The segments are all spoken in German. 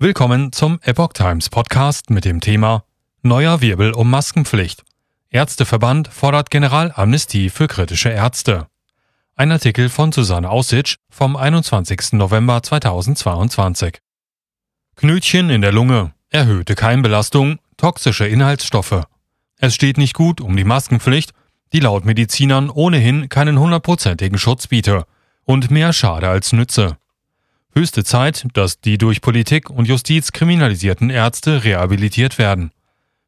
Willkommen zum Epoch Times Podcast mit dem Thema Neuer Wirbel um Maskenpflicht. Ärzteverband fordert Generalamnestie für kritische Ärzte. Ein Artikel von Susanne Aussitsch vom 21. November 2022. Knötchen in der Lunge, erhöhte Keimbelastung, toxische Inhaltsstoffe. Es steht nicht gut um die Maskenpflicht, die laut Medizinern ohnehin keinen hundertprozentigen Schutz biete und mehr Schade als Nütze. Höchste Zeit, dass die durch Politik und Justiz kriminalisierten Ärzte rehabilitiert werden,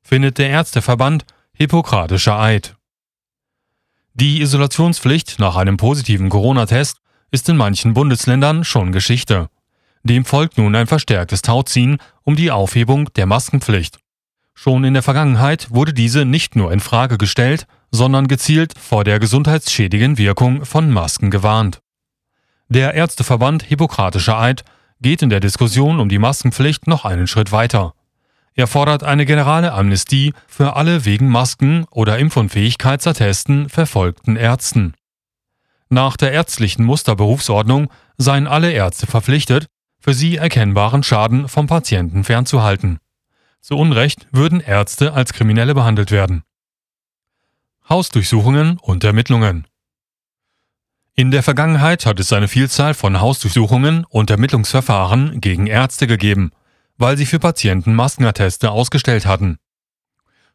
findet der Ärzteverband Hippokratischer Eid. Die Isolationspflicht nach einem positiven Corona-Test ist in manchen Bundesländern schon Geschichte. Dem folgt nun ein verstärktes Tauziehen um die Aufhebung der Maskenpflicht. Schon in der Vergangenheit wurde diese nicht nur in Frage gestellt, sondern gezielt vor der gesundheitsschädigen Wirkung von Masken gewarnt. Der Ärzteverband Hippokratischer Eid geht in der Diskussion um die Maskenpflicht noch einen Schritt weiter. Er fordert eine generale Amnestie für alle wegen Masken- oder Impfunfähigkeitsattesten verfolgten Ärzten. Nach der ärztlichen Musterberufsordnung seien alle Ärzte verpflichtet, für sie erkennbaren Schaden vom Patienten fernzuhalten. Zu Unrecht würden Ärzte als Kriminelle behandelt werden. Hausdurchsuchungen und Ermittlungen in der Vergangenheit hat es eine Vielzahl von Hausdurchsuchungen und Ermittlungsverfahren gegen Ärzte gegeben, weil sie für Patienten Maskenatteste ausgestellt hatten.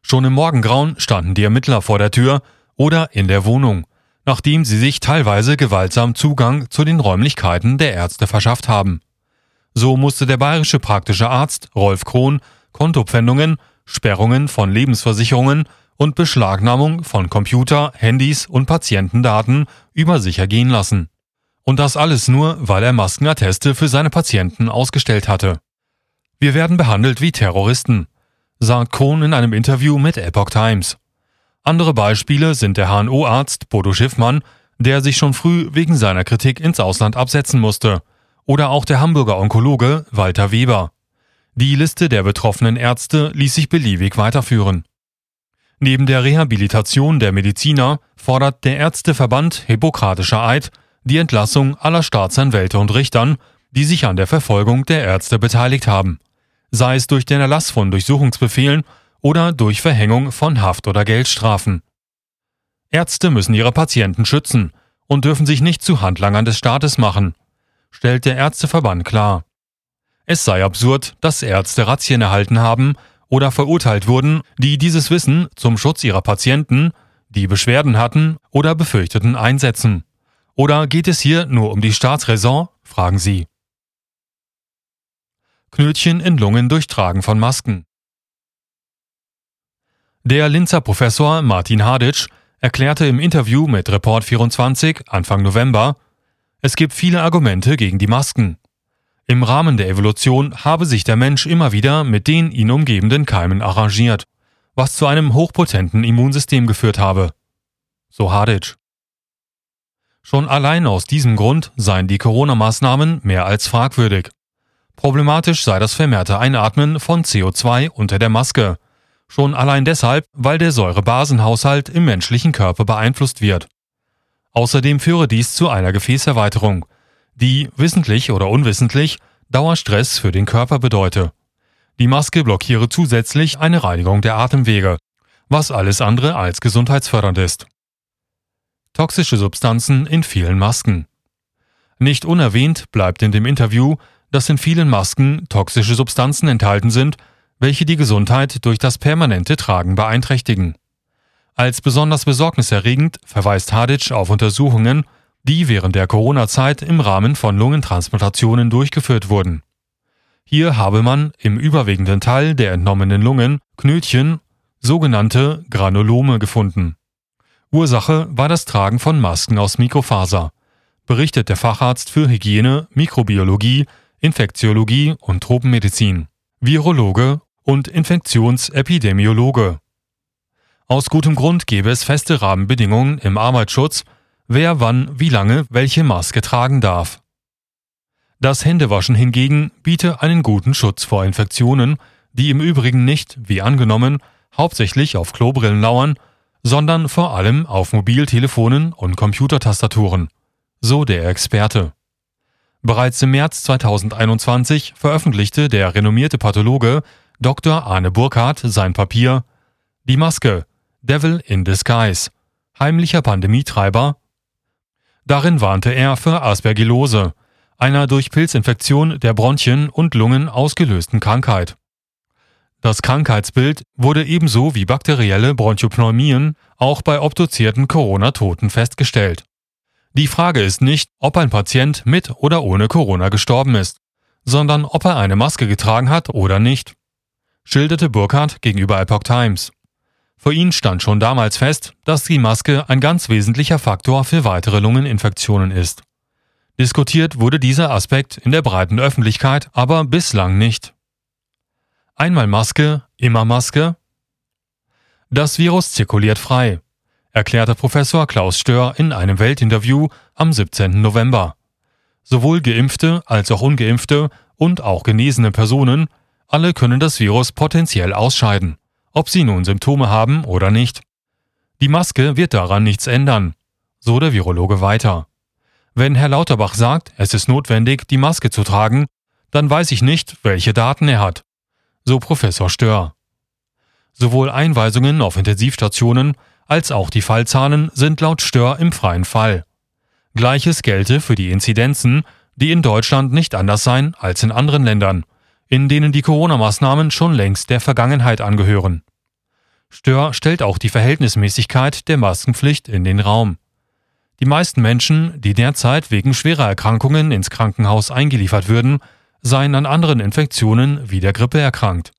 Schon im Morgengrauen standen die Ermittler vor der Tür oder in der Wohnung, nachdem sie sich teilweise gewaltsam Zugang zu den Räumlichkeiten der Ärzte verschafft haben. So musste der bayerische praktische Arzt Rolf Krohn Kontopfändungen, Sperrungen von Lebensversicherungen und Beschlagnahmung von Computer, Handys und Patientendaten über sich ergehen lassen. Und das alles nur, weil er Maskenatteste für seine Patienten ausgestellt hatte. Wir werden behandelt wie Terroristen, sagt Kohn in einem Interview mit Epoch Times. Andere Beispiele sind der HNO-Arzt Bodo Schiffmann, der sich schon früh wegen seiner Kritik ins Ausland absetzen musste, oder auch der Hamburger Onkologe Walter Weber. Die Liste der betroffenen Ärzte ließ sich beliebig weiterführen. Neben der Rehabilitation der Mediziner fordert der Ärzteverband Hippokratischer Eid die Entlassung aller Staatsanwälte und Richtern, die sich an der Verfolgung der Ärzte beteiligt haben, sei es durch den Erlass von Durchsuchungsbefehlen oder durch Verhängung von Haft- oder Geldstrafen. Ärzte müssen ihre Patienten schützen und dürfen sich nicht zu Handlangern des Staates machen, stellt der Ärzteverband klar. Es sei absurd, dass Ärzte Razzien erhalten haben oder verurteilt wurden, die dieses Wissen zum Schutz ihrer Patienten, die Beschwerden hatten oder befürchteten, einsetzen. Oder geht es hier nur um die Staatsräson? fragen sie. Knötchen in Lungen durch Tragen von Masken. Der Linzer Professor Martin Haditsch erklärte im Interview mit Report 24 Anfang November, es gibt viele Argumente gegen die Masken. Im Rahmen der Evolution habe sich der Mensch immer wieder mit den ihn umgebenden Keimen arrangiert, was zu einem hochpotenten Immunsystem geführt habe. So Haditsch. Schon allein aus diesem Grund seien die Corona-Maßnahmen mehr als fragwürdig. Problematisch sei das vermehrte Einatmen von CO2 unter der Maske. Schon allein deshalb, weil der Säurebasenhaushalt im menschlichen Körper beeinflusst wird. Außerdem führe dies zu einer Gefäßerweiterung, die, wissentlich oder unwissentlich, Dauerstress für den Körper bedeute. Die Maske blockiere zusätzlich eine Reinigung der Atemwege, was alles andere als gesundheitsfördernd ist. Toxische Substanzen in vielen Masken. Nicht unerwähnt bleibt in dem Interview, dass in vielen Masken toxische Substanzen enthalten sind, welche die Gesundheit durch das permanente Tragen beeinträchtigen. Als besonders besorgniserregend verweist Haditsch auf Untersuchungen, die während der Corona-Zeit im Rahmen von Lungentransplantationen durchgeführt wurden. Hier habe man im überwiegenden Teil der entnommenen Lungen Knötchen, sogenannte Granulome, gefunden. Ursache war das Tragen von Masken aus Mikrofaser, berichtet der Facharzt für Hygiene, Mikrobiologie, Infektiologie und Tropenmedizin, Virologe und Infektionsepidemiologe. Aus gutem Grund gäbe es feste Rahmenbedingungen im Arbeitsschutz wer wann wie lange welche Maske tragen darf. Das Händewaschen hingegen biete einen guten Schutz vor Infektionen, die im Übrigen nicht, wie angenommen, hauptsächlich auf Klobrillen lauern, sondern vor allem auf Mobiltelefonen und Computertastaturen, so der Experte. Bereits im März 2021 veröffentlichte der renommierte Pathologe Dr. Arne Burkhardt sein Papier Die Maske, Devil in Disguise, heimlicher Pandemietreiber. Darin warnte er für Aspergillose, einer durch Pilzinfektion der Bronchien und Lungen ausgelösten Krankheit. Das Krankheitsbild wurde ebenso wie bakterielle Bronchopneumien auch bei obduzierten Corona-Toten festgestellt. Die Frage ist nicht, ob ein Patient mit oder ohne Corona gestorben ist, sondern ob er eine Maske getragen hat oder nicht, schilderte Burkhardt gegenüber Epoch Times. Für ihn stand schon damals fest, dass die Maske ein ganz wesentlicher Faktor für weitere Lungeninfektionen ist. Diskutiert wurde dieser Aspekt in der breiten Öffentlichkeit aber bislang nicht. Einmal Maske, immer Maske? Das Virus zirkuliert frei, erklärte Professor Klaus Stör in einem Weltinterview am 17. November. Sowohl geimpfte als auch ungeimpfte und auch genesene Personen, alle können das Virus potenziell ausscheiden, ob sie nun Symptome haben oder nicht. Die Maske wird daran nichts ändern, so der Virologe weiter. Wenn Herr Lauterbach sagt, es ist notwendig, die Maske zu tragen, dann weiß ich nicht, welche Daten er hat. So Professor Stör. Sowohl Einweisungen auf Intensivstationen als auch die Fallzahlen sind laut Stör im freien Fall. Gleiches gelte für die Inzidenzen, die in Deutschland nicht anders seien als in anderen Ländern, in denen die Corona-Maßnahmen schon längst der Vergangenheit angehören. Stör stellt auch die Verhältnismäßigkeit der Maskenpflicht in den Raum. Die meisten Menschen, die derzeit wegen schwerer Erkrankungen ins Krankenhaus eingeliefert würden, seien an anderen Infektionen wie der Grippe erkrankt.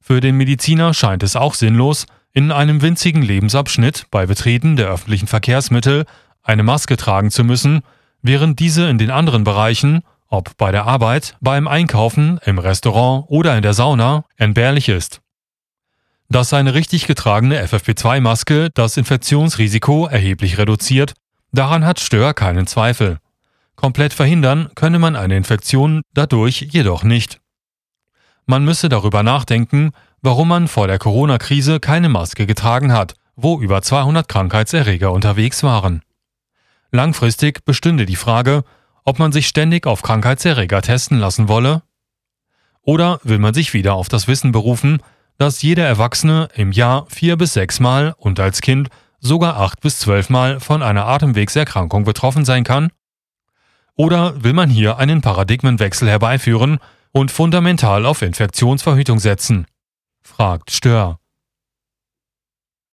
Für den Mediziner scheint es auch sinnlos, in einem winzigen Lebensabschnitt bei Betreten der öffentlichen Verkehrsmittel eine Maske tragen zu müssen, während diese in den anderen Bereichen, ob bei der Arbeit, beim Einkaufen, im Restaurant oder in der Sauna, entbehrlich ist. Dass eine richtig getragene FFP2-Maske das Infektionsrisiko erheblich reduziert, Daran hat Stör keinen Zweifel. Komplett verhindern könne man eine Infektion dadurch jedoch nicht. Man müsse darüber nachdenken, warum man vor der Corona-Krise keine Maske getragen hat, wo über 200 Krankheitserreger unterwegs waren. Langfristig bestünde die Frage, ob man sich ständig auf Krankheitserreger testen lassen wolle? Oder will man sich wieder auf das Wissen berufen, dass jeder Erwachsene im Jahr vier bis sechs Mal und als Kind sogar acht bis zwölfmal von einer Atemwegserkrankung betroffen sein kann? Oder will man hier einen Paradigmenwechsel herbeiführen und fundamental auf Infektionsverhütung setzen? fragt Stör.